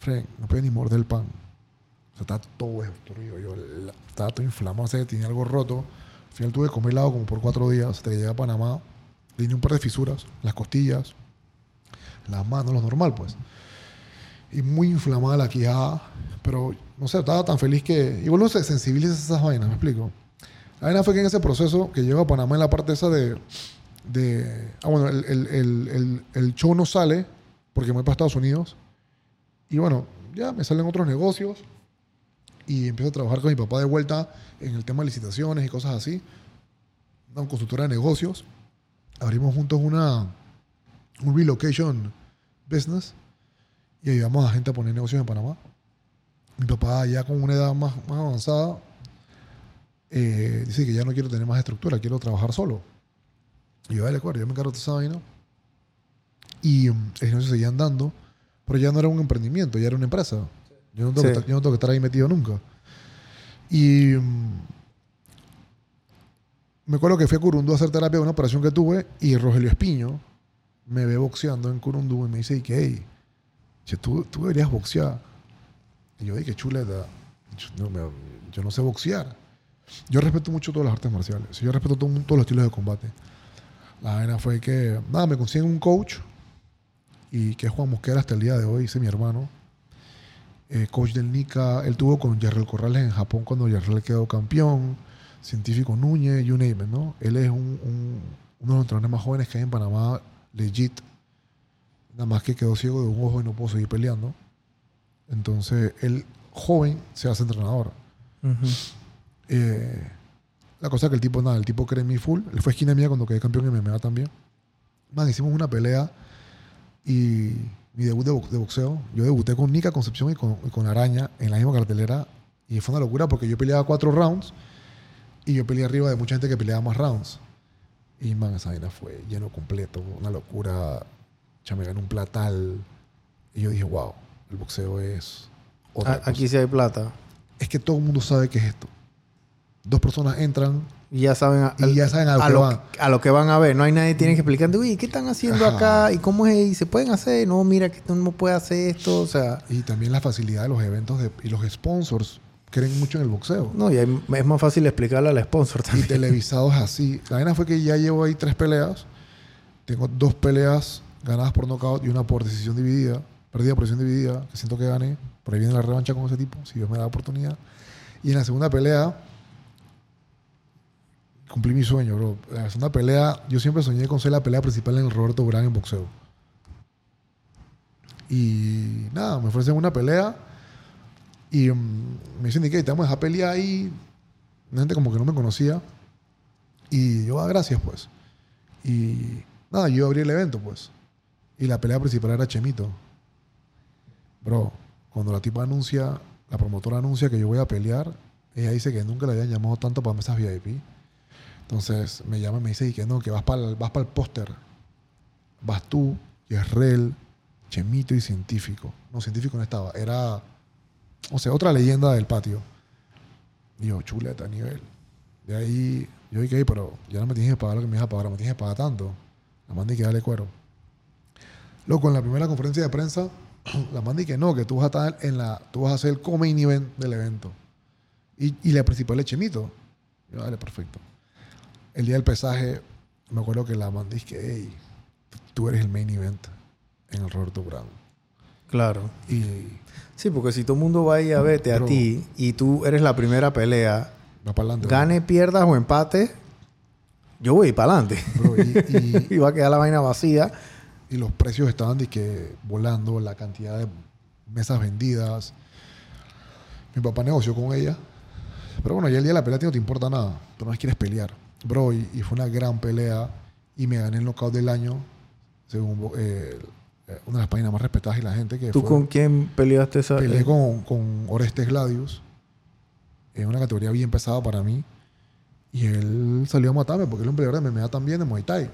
S2: Frank, no puede ni morder el pan. O sea, estaba todo destruido. Yo la- estaba todo inflamado, o sea, tenía algo roto. Al final tuve que comer helado como por cuatro días hasta que llegué a Panamá. Tenía un par de fisuras, las costillas, las manos, lo normal, pues. Y muy inflamada la quijada. Pero, no sé, estaba tan feliz que... Igual no se sensibiliza a esas vainas, ¿me explico? La vaina fue que en ese proceso que llego a Panamá en la parte esa de... de ah, bueno, el, el, el, el, show no sale porque me voy para Estados Unidos. Y bueno, ya me salen otros negocios y empiezo a trabajar con mi papá de vuelta en el tema de licitaciones y cosas así. Una consultora de negocios. Abrimos juntos una, un relocation business y ayudamos a gente a poner negocios en Panamá. Mi papá ya con una edad más, más avanzada eh, dice que ya no quiero tener más estructura, quiero trabajar solo. Y yo, dale, acuerdo, yo me encargo de esa vaina. Y um, el negocio seguía andando, pero ya no era un emprendimiento, ya era una empresa. Yo no tengo,
S1: Sí.
S2: que, estar- yo no tengo que estar ahí metido nunca. Y um, me acuerdo que fui a Curundú a hacer terapia de una operación que tuve y Rogelio Espiño me ve boxeando en Curundú y me dice, y che, tú, tú deberías boxear. Y yo, ay, qué chuleta. Yo no, me- yo no sé boxear. Yo respeto mucho todas las artes marciales. Yo respeto todo- todos los estilos de combate. La vaina fue que, nada, me consiguen un coach y que es Juan Mosquera hasta el día de hoy, es mi hermano. Eh, coach del NICA, él tuvo con Yarrel Corrales en Japón cuando Yarrel quedó campeón, científico Núñez, you name it, ¿no? Él es un- un- uno de los entrenadores más jóvenes que hay en Panamá, legit. Nada más que quedó ciego de un ojo y no pudo seguir peleando. Entonces, él, joven, se hace entrenador.
S1: Ujú.
S2: Eh, la cosa es que el tipo, nada, el tipo cree en mí full. Él fue esquina mía cuando quedé campeón en MMA también. Man, hicimos una pelea y mi debut de, bo- de boxeo. Yo debuté con Nica Concepción y con, y con Araña en la misma cartelera. Y fue una locura porque yo peleaba cuatro rounds y yo peleé arriba de mucha gente que peleaba más rounds. Y man, esa vaina fue lleno completo, una locura. Ya me gané un platal. Y yo dije, wow, el boxeo es otra
S1: A-
S2: cosa.
S1: Aquí sí hay plata.
S2: Es que todo el mundo sabe qué es esto. Dos personas entran
S1: Y ya saben a,
S2: y ya saben a lo que
S1: lo,
S2: van.
S1: a lo que van a ver. No hay nadie que tiene que explicarte, uy, ¿qué están haciendo
S2: Ajá.
S1: acá? ¿Y cómo es? ¿Y se pueden hacer? No, mira que no puedes hacer esto. O sea,
S2: Y también la facilidad de los eventos de- y los sponsors creen mucho en el boxeo.
S1: no, y hay- es más fácil explicarle al sponsor
S2: Y
S1: también.
S2: televisados así. La vaina fue que ya llevo ahí tres peleas. Tengo dos peleas ganadas por knockout y una por decisión dividida. Perdida por decisión dividida, que siento que gané. Por ahí viene la revancha con ese tipo, si Dios me da la oportunidad. Y en la segunda pelea, cumplí mi sueño, bro. La segunda pelea, yo siempre soñé con ser la pelea principal en el Roberto Durán en boxeo. Y nada, me ofrecen una pelea. Y mm, me dicen, ¿qué? Te vamos a dejar pelear ahí. Una gente como que no me conocía. Y yo, ah, gracias, pues. Y nada, yo abrí el evento, pues. Y la pelea principal era Chemito. Bro, cuando la tipa anuncia, la promotora anuncia que yo voy a pelear, ella dice que nunca le habían llamado tanto para mesas VIP. Entonces me llama y me dice y que no, que vas para vas para el póster. Vas tú, Yerrel, Chemito y Científico. No, Científico no estaba. Era, o sea, otra leyenda del patio. Y yo, chuleta nivel. De ahí, yo dije, "Ey, pero ya no me tienes que pagar lo que me ibas a pagar, me tienes que pagar tanto. La mandé que dale cuero. Loco, en la primera conferencia de prensa, <clears throat> la mandé que no, que tú vas a estar en la, tú vas a ser el co-main event del evento. Y, y la principal es Chemito. Yo, dale, perfecto. El día del pesaje, me acuerdo que la mandé que, hey, tú eres el main event en el Roberto Brown.
S1: Claro.
S2: Y
S1: Sí, porque si todo el mundo va a ir a verte a ti y tú eres la primera pelea,
S2: va para adelante.
S1: gane, pierdas o empate, yo voy para adelante.
S2: Y, <laughs> y-
S1: y va a quedar la vaina vacía.
S2: y los precios estaban de que volando, la cantidad de mesas vendidas. Mi papá negoció con ella. Pero bueno, ya el día de la pelea no te importa nada. Tú no quieres pelear. Bro, y, y fue una gran pelea. Y me gané el knockout del año. Según eh, eh, una de las páginas más respetadas y la gente que
S1: ¿Tú
S2: fue-
S1: con quién peleaste esa?
S2: Peleé
S1: eh,
S2: con, con Orestes Gladius. En una categoría bien pesada para mí. Y él salió a matarme porque él es un peleador de MMA también, de Muay Thai.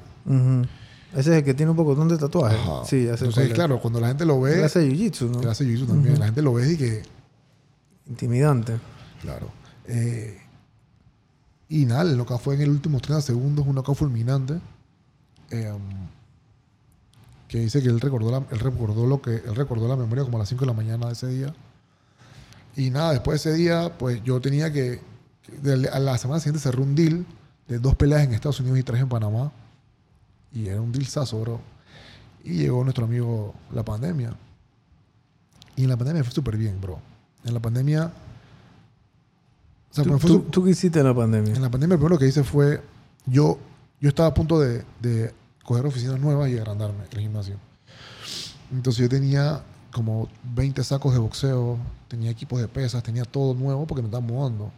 S1: Ese es el que tiene un poco de tatuajes.
S2: Ajá.
S1: Sí, sé
S2: Entonces,
S1: es.
S2: claro, cuando la gente lo
S1: Él
S2: ve,
S1: hace jiu-jitsu, ¿no?
S2: él hace jiu-jitsu también. La gente lo ve y que,
S1: Intimidante.
S2: claro. Eh, y nada, el knockout fue en el último 30 segundos, un knockout fulminante. eh, que dice que él recordó, la, él recordó lo que él recordó la memoria como a las 5 de la mañana de ese día. Y nada, después de ese día, pues yo tenía que, que a la semana siguiente cerré un deal de dos peleas en Estados Unidos y tres en Panamá. Y era un dealzazo, bro. Y llegó nuestro amigo la pandemia. Y en la pandemia fue súper bien, bro. En la pandemia... O sea,
S1: ¿Tú, tú,
S2: su-
S1: tú qué hiciste en la pandemia?
S2: en la pandemia, lo primero que hice fue. Yo, yo estaba a punto de, de coger oficinas nuevas y agrandarme el gimnasio. Entonces yo tenía como 20 sacos de boxeo, tenía equipos de pesas, tenía todo nuevo porque me estaba mudando.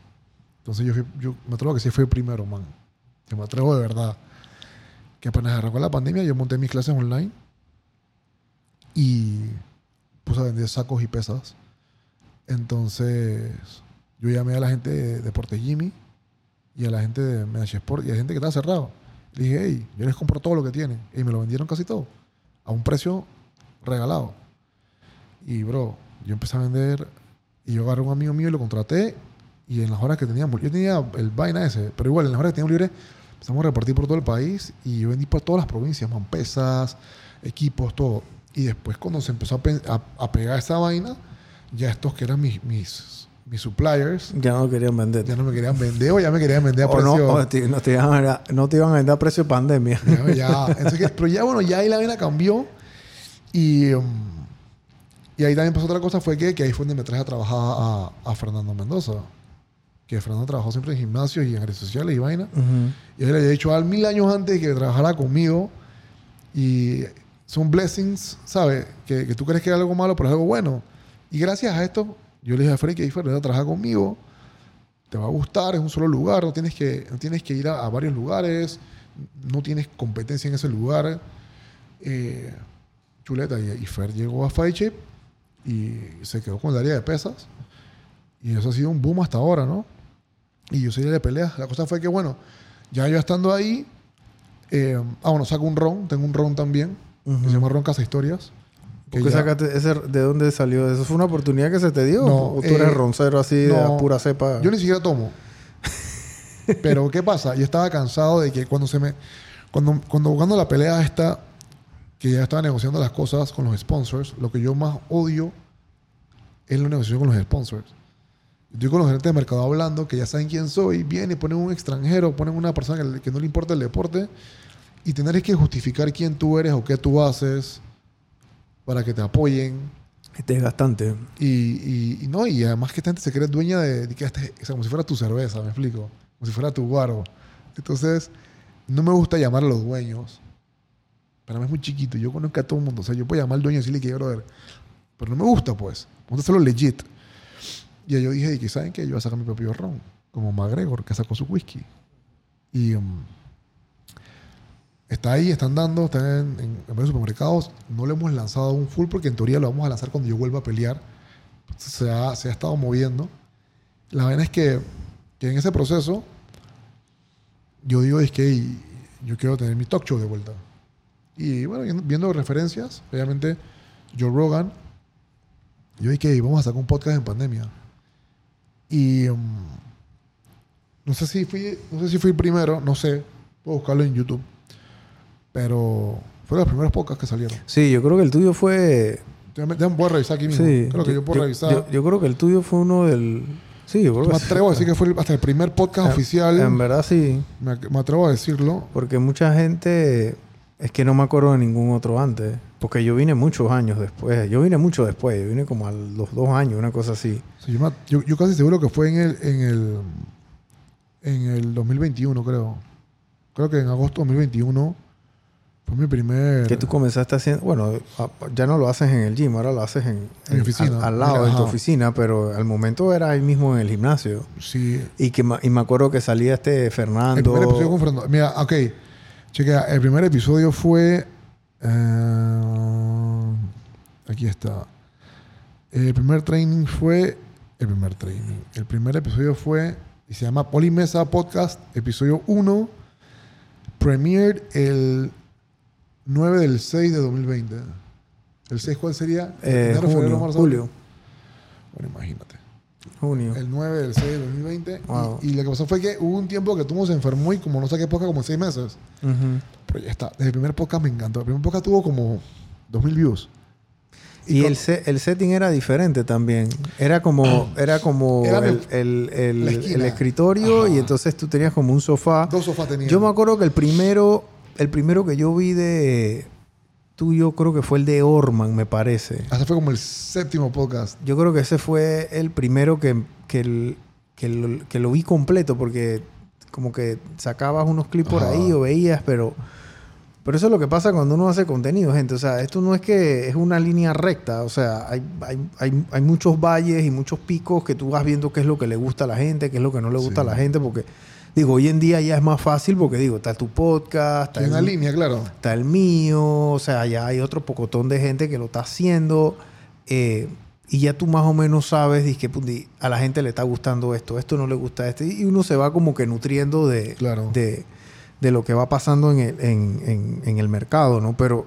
S2: Entonces yo, fui- yo me atrevo a que sí fui el primero, man. Que me atrevo de verdad. Que apenas arrancó la pandemia, yo monté mis clases online y puse a vender sacos y pesas. Entonces yo llamé a la gente de Deportes Jimmy y a la gente de Menage Sport y a la gente que estaba cerrado. Le dije, hey, yo les compro todo lo que tienen. Y me lo vendieron casi todo. A un precio regalado. Y, bro, yo empecé a vender y yo agarré a un amigo mío y lo contraté. Y en las horas que teníamos, yo tenía el vaina ese, pero igual en las horas que teníamos libre, empezamos a repartir por todo el país y yo vendí por todas las provincias, man, pesas, equipos, todo. Y después cuando se empezó a, a- pegar esa vaina, ya estos que eran mis, mis suppliers,
S1: Ya no querían vender.
S2: ya no me querían vender o ya me querían vender a
S1: O no,
S2: precio...
S1: o te- no, te iban a, no te iban a vender a precio de pandemia.
S2: Ya, ya. Entonces, pero ya, bueno, ya ahí la vaina cambió. Y, um, y ahí también pasó otra cosa, fue que, que ahí fue donde me traje a trabajar a, a Fernando Mendoza. Que Fernando trabajó siempre en gimnasios y en redes sociales y vaina.
S1: Ujú.
S2: Y él le había dicho a él mil años antes que trabajara conmigo. Y son blessings, ¿sabes? Que, que tú crees que es algo malo, pero es algo bueno. Y gracias a esto, yo le dije a Freddy que Freddy, trabaja conmigo. Te va a gustar, es un solo lugar, no tienes que, no tienes que ir a, a varios lugares, no tienes competencia en ese lugar. Eh, chuleta. Y, y Fer llegó a Fight Chip y se quedó con el área de pesas. Y eso ha sido un boom hasta ahora, ¿no? Y yo soy de peleas. La cosa fue que, bueno, ya yo estando ahí, eh, ah, bueno, saco un ron, tengo un ron también, que se llama Ron Casa Historias. Que
S1: ¿Por qué
S2: ya-
S1: sacaste ese, ¿De dónde salió? ¿Eso fue una oportunidad que se te dio?
S2: No,
S1: ¿O tú eres
S2: eh,
S1: roncero así de
S2: no,
S1: pura cepa?
S2: Yo ni siquiera tomo. <laughs> Pero ¿qué pasa? Yo estaba cansado de que cuando se me... Cuando, cuando jugando la pelea esta, que ya estaba negociando las cosas con los sponsors, lo que yo más odio es la negociación con los sponsors. Estoy con los gerentes de mercado hablando, que ya saben quién soy, vienen y ponen un extranjero, ponen una persona que, que no le importa el deporte, y tener que justificar quién tú eres o qué tú haces para que te apoyen.
S1: Es desgastante.
S2: Y, y, y no, y además que esta gente se cree dueña de, de que este, o sea, como si fuera tu cerveza, me explico. Como si fuera tu guaro. Entonces, no me gusta llamar a los dueños. Para mí es muy chiquito. Yo conozco a todo el mundo. O sea, yo puedo llamar al dueño y decirle que quiero ver. Pero no me gusta, pues. Me gusta hacerlo legit. Y yo dije, que ¿saben qué? Yo voy a sacar mi propio ron. Como McGregor, que sacó su whisky. Y um, está ahí, están dando, está en, en, en varios supermercados. No le hemos lanzado un full porque en teoría lo vamos a lanzar cuando yo vuelva a pelear. Se ha, se ha estado moviendo. La verdad es que, que en ese proceso yo digo es que yo quiero tener mi talk show de vuelta. Y bueno, viendo, viendo referencias, obviamente Joe Rogan, yo dije que vamos a sacar un podcast en pandemia. Y um, no sé si fui, no sé si fui primero, no sé, puedo buscarlo en YouTube. Pero fueron los primeros podcasts que salieron.
S1: Sí, yo creo que el tuyo fue...
S2: Voy a revisar aquí mismo.
S1: Sí.
S2: Creo que yo puedo revisar.
S1: Yo, yo creo que el tuyo fue uno del... Sí, yo creo
S2: me
S1: que sí.
S2: atrevo a decir que fue hasta el primer podcast
S1: En-
S2: oficial.
S1: En verdad sí.
S2: me, me atrevo a decirlo.
S1: Porque mucha gente... Es que no me acuerdo de ningún otro antes. Porque yo vine muchos años después. Yo vine mucho después. Yo vine como a los dos años, una cosa así.
S2: Sí, yo, me- yo- yo casi seguro que fue en el, en el en el 2021, creo. Creo que en agosto de 2021 fue mi primer.
S1: Que tú comenzaste haciendo... Bueno, ya no lo haces en el gym. Ahora lo haces en...
S2: En oficina.
S1: Al, al lado, en tu
S2: Ajá.
S1: oficina. Pero al momento era ahí mismo en el gimnasio.
S2: Sí.
S1: Y, que, y me acuerdo que salía este Fernando...
S2: El primer episodio con Fernando. Mira, ok. Chequea, el primer episodio fue. eh, aquí está. El primer training fue. El primer training. El primer episodio fue. Y se llama Polimesa Podcast, episodio 1. Premiered el 9 del 6 de 2020. ¿El 6 cuál sería?
S1: eh,
S2: Enero, febrero,
S1: junio,
S2: marzo,
S1: julio.
S2: Bueno, imagínate.
S1: Junio.
S2: El 9 del 6 de 2020.
S1: Wow.
S2: Y, y lo que pasó fue que hubo un tiempo que tú se enfermó y como no saqué podcast como en 6 meses.
S1: Ujú.
S2: Pero ya está. Desde el primer podcast me encantó. El primer podcast tuvo como 2000 views.
S1: Y
S2: con-
S1: el, el setting era diferente también. Era como, <clears throat> era como
S2: Era
S1: el, el- el- escritorio
S2: Ajá.
S1: y entonces tú tenías como un sofá.
S2: Dos sofás tenía.
S1: Yo me acuerdo que el primero, el primero que yo vi de tuyo creo que fue el de Orman, me parece.
S2: Hasta fue como el séptimo podcast.
S1: Yo creo que ese fue el primero que, que, el- que lo, que lo vi completo porque como que sacabas unos clips por ahí o veías, pero Pero eso es lo que pasa cuando uno hace contenido, gente. O sea, esto no es que es una línea recta. O sea, hay, hay, hay, hay muchos valles y muchos picos que tú vas viendo qué es lo que le gusta a la gente, qué es lo que no le gusta
S2: Sí.
S1: a la gente. Porque, digo, hoy en día ya es más fácil porque, digo, está tu podcast, está
S2: una
S1: el,
S2: línea, claro.
S1: está el mío. O sea, ya hay otro pocotón de gente que lo está haciendo. eh, y ya tú más o menos sabes, dices que a la gente le está gustando esto, esto no le gusta esto. Y uno se va como que nutriendo de,
S2: Claro.
S1: de, de lo que va pasando en el, en, en- en el mercado, ¿no? Pero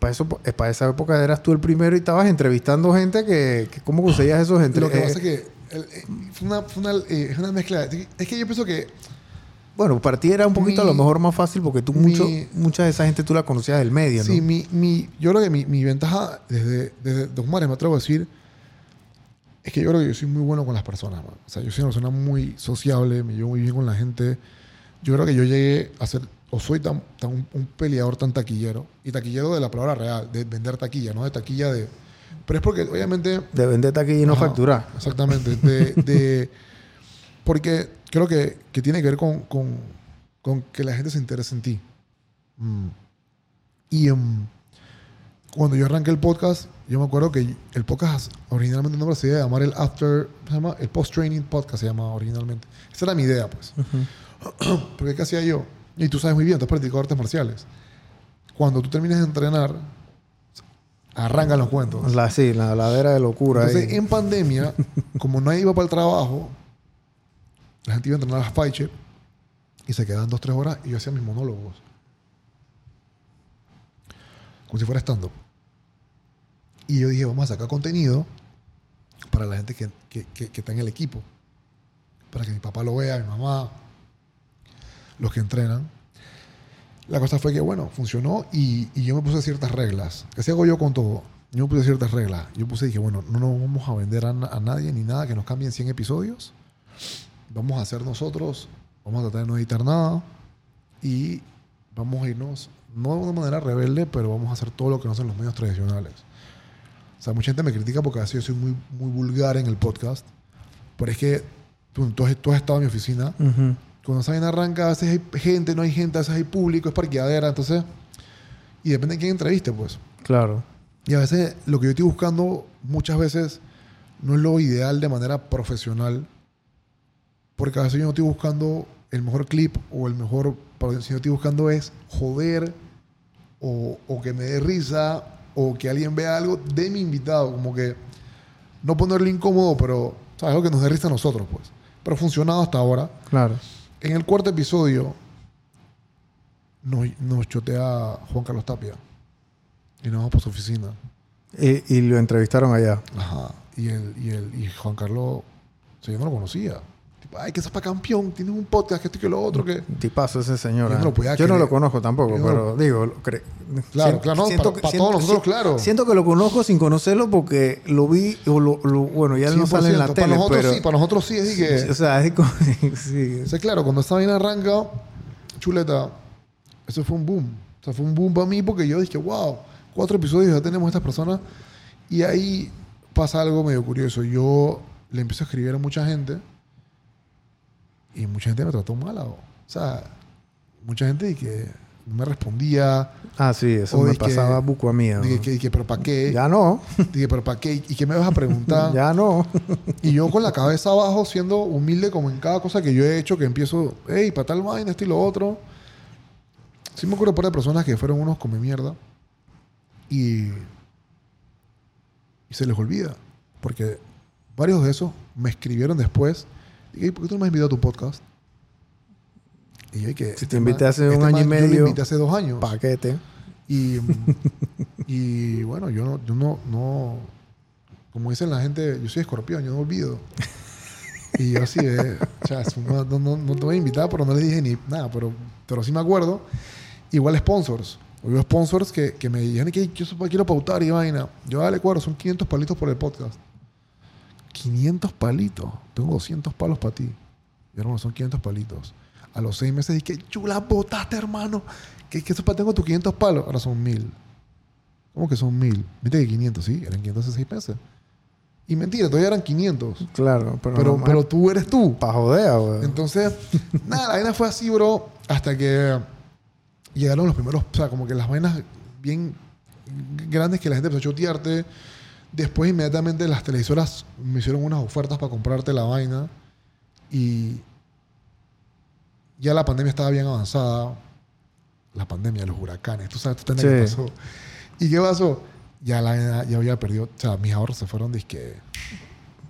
S1: para eso, eh, para esa época eras tú el primero y estabas entrevistando gente que, que ¿cómo conseguías esos entre
S2: Lo que
S1: eh,
S2: pasa es que el- eh, fue una, fue una, eh, es una mezcla. Es que yo pienso que
S1: Bueno, para ti era un poquito
S2: Mi-
S1: a lo mejor más fácil porque tú
S2: mi-
S1: mucho, mucha de esa gente tú la conocías del medio, ¿no?
S2: Sí, mi, mi, yo creo que mi, mi ventaja desde, desde Dos Mares, me atrevo a decir, es que yo creo que yo soy muy bueno con las personas. man. O sea, yo soy una persona muy sociable, me llevo muy bien con la gente. Yo creo que yo llegué a ser, o soy tan, tan un, un peleador tan taquillero, y taquillero de la palabra real, de vender taquilla, no de taquilla de... Pero es porque, obviamente,
S1: De venderte aquí y no
S2: Ajá,
S1: facturar.
S2: Exactamente. De, de- <laughs> porque creo que, que tiene que ver con, con- con que la gente se interese en ti. Mm. Y em, cuando yo arranqué el podcast, yo me acuerdo que el podcast originalmente el nombre se iba a llamar el After, ¿se llama? El Post Training Podcast se llama originalmente. Esa era mi idea, pues. <clears throat> Porque ¿qué hacía yo? Y tú sabes muy bien, tú has practicado artes marciales. Cuando tú terminas de entrenar, arrancan los cuentos.
S1: La, sí, la ladera de locura.
S2: Entonces,
S1: ahí.
S2: en pandemia, como nadie iba para el trabajo, la gente iba a entrenar a las Chip y se quedaban dos, tres horas y yo hacía mis monólogos. Como si fuera stand-up. Y yo dije, vamos a sacar contenido para la gente que, que- que- que está en el equipo. Para que mi papá lo vea, mi mamá, los que entrenan. La cosa fue que, bueno, funcionó y, yo me puse ciertas reglas. ¿Qué hago yo con todo? Yo me puse ciertas reglas. Yo puse, dije, bueno, no nos vamos a vender a, a nadie ni nada que nos cambien 100 episodios. Vamos a hacer nosotros, vamos a tratar de no editar nada y vamos a irnos, no de una manera rebelde, pero vamos a hacer todo lo que no hacen los medios tradicionales. O sea, mucha gente me critica porque a veces yo soy muy, muy vulgar en el podcast, pero es que tú, tú has, tú has estado en mi oficina
S1: Ujú.
S2: cuando esa vaina arranca, a veces hay gente, no hay gente, a veces hay público, es parqueadera, entonces... Y depende de quién entreviste, pues.
S1: Claro.
S2: Y a veces lo que yo estoy buscando muchas veces no es lo ideal de manera profesional, porque a veces yo no estoy buscando el mejor clip o el mejor... Si yo estoy buscando es joder o, o que me dé risa o que alguien vea algo de mi invitado, como que no ponerle incómodo, pero ¿sabes? algo que nos dé risa a nosotros, pues. Pero ha funcionado hasta ahora.
S1: Claro.
S2: En el cuarto episodio nos, nos chotea Juan Carlos Tapia y nos vamos por su oficina.
S1: Y, y lo entrevistaron allá.
S2: Ajá. Y, el, y, el, y Juan Carlos, o sea, yo no lo conocía. Tipo, ay, que para campeón, tienes un podcast, que esto y que lo otro, que...
S1: Tipazo ese señor.
S2: Yo no
S1: ah.
S2: lo
S1: Yo no lo conozco tampoco,
S2: Yo no
S1: pero digo, lo cre-
S2: Claro, claro, no, para- para todos nosotros, claro.
S1: Siento que lo conozco sin conocerlo porque lo vi, o lo, lo- bueno, ya no sale en la
S2: 100%.
S1: tele,
S2: para nosotros
S1: pero...
S2: sí, para nosotros sí, es que...
S1: O sea, es como... <laughs> sí.
S2: O sea, claro, cuando esta vaina arranca, chuleta, eso fue un boom. O sea, fue un boom para mí porque yo dije, wow, cuatro episodios ya tenemos a estas personas. Y ahí pasa algo medio curioso. Yo le empiezo a escribir a mucha gente y mucha gente me trató mal. O sea, mucha gente que no me respondía.
S1: Ah, sí, eso me
S2: que-
S1: pasaba buco a mí. ¿no?
S2: Dije, que, dije, pero ¿para qué?
S1: Ya no, <laughs>
S2: Dije, pero ¿para qué? ¿Y qué me vas a preguntar? <laughs>
S1: ya no.
S2: Y yo con la cabeza abajo, siendo humilde como en cada cosa que yo he hecho, que empiezo, hey, para tal vaina, esto y lo otro. Sí me acuerdo por de personas que fueron unos come mierda y, y se les olvida. Porque varios de esos me escribieron después. Dije, ¿por qué tú no me has invitado a tu podcast? Y yo, que
S1: Si te invité hace un
S2: man-
S1: año y
S2: Yo lo
S1: medio,
S2: invité hace dos años.
S1: Paquete.
S2: Y, <laughs> mm, y bueno, yo no, yo no, no, como dicen la gente, yo soy escorpión, yo no olvido. Y yo así una- no, no, no te voy a invitar, pero no le dije ni nada, pero, pero sí me acuerdo. Igual sponsors. Hubo sponsors que, que me dijeron que yo quiero pautar y vaina. Yo dale cuadro, son 500 palitos por el podcast. 500 palitos. Tengo 200 palos para ti. Y hermano, son 500 palitos. A los seis meses dije, chula, botaste, hermano. Que, que eso para tengo tus 500 palos. Ahora son 1000. ¿Cómo que son 1000? Viste que 500, sí, eran 500 hace seis meses. Y mentira, todavía eran 500.
S1: Claro, pero,
S2: Pero,
S1: no
S2: pero tú eres tú.
S1: pa' joder, güey.
S2: Entonces, <laughs> nada, la vaina fue así, bro, hasta que llegaron los primeros, o sea, como que las vainas bien grandes que la gente empezó a chotearte. Después, inmediatamente, las televisoras me hicieron unas ofertas para comprarte la vaina. Y ya la pandemia estaba bien avanzada. La pandemia, los huracanes, tú sabes, tú sabes qué
S1: Sí.
S2: pasó. ¿Y qué pasó? Ya, la, ya había perdido, o sea, mis ahorros se fueron disque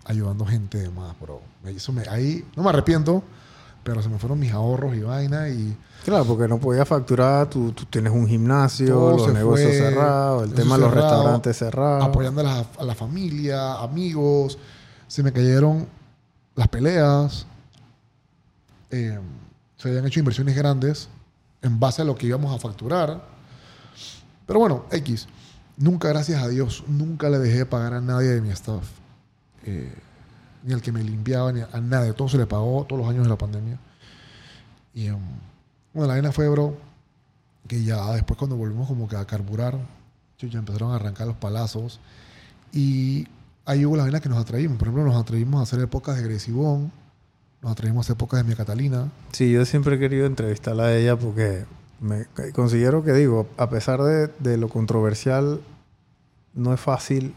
S2: ayudando gente de más, bro. Eso me, ahí no me arrepiento, pero se me fueron mis ahorros y vaina y
S1: Claro, porque no podías facturar, tú, tú tienes un gimnasio, los negocios
S2: fue,
S1: cerrados, el tema de los
S2: cerrado,
S1: restaurantes cerrados.
S2: apoyando a la, a la familia, amigos. Se me cayeron las peleas. Eh, se habían hecho inversiones grandes en base a lo que íbamos a facturar. Pero bueno, X. Nunca, gracias a Dios, nunca le dejé de pagar a nadie de mi staff. Eh, ni al que me limpiaba, ni a nadie. Todo se le pagó todos los años de la pandemia. Y em, bueno, la vaina fue, bro, que ya después cuando volvimos como que a carburar, ya empezaron a arrancar los palazos. Y ahí hubo la vaina que nos atraímos. Por ejemplo, nos atraímos a hacer épocas de Gresibón, nos atraímos a hacer épocas de Mia Catalina.
S1: Sí, yo siempre he querido entrevistarla a ella porque me considero que digo, a pesar de, de lo controversial, no es fácil.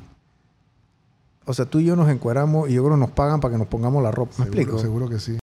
S1: O sea, tú y yo nos encueramos y yo creo que nos pagan para que nos pongamos la ropa. ¿Me
S2: Seguro-
S1: explico?
S2: Seguro que sí.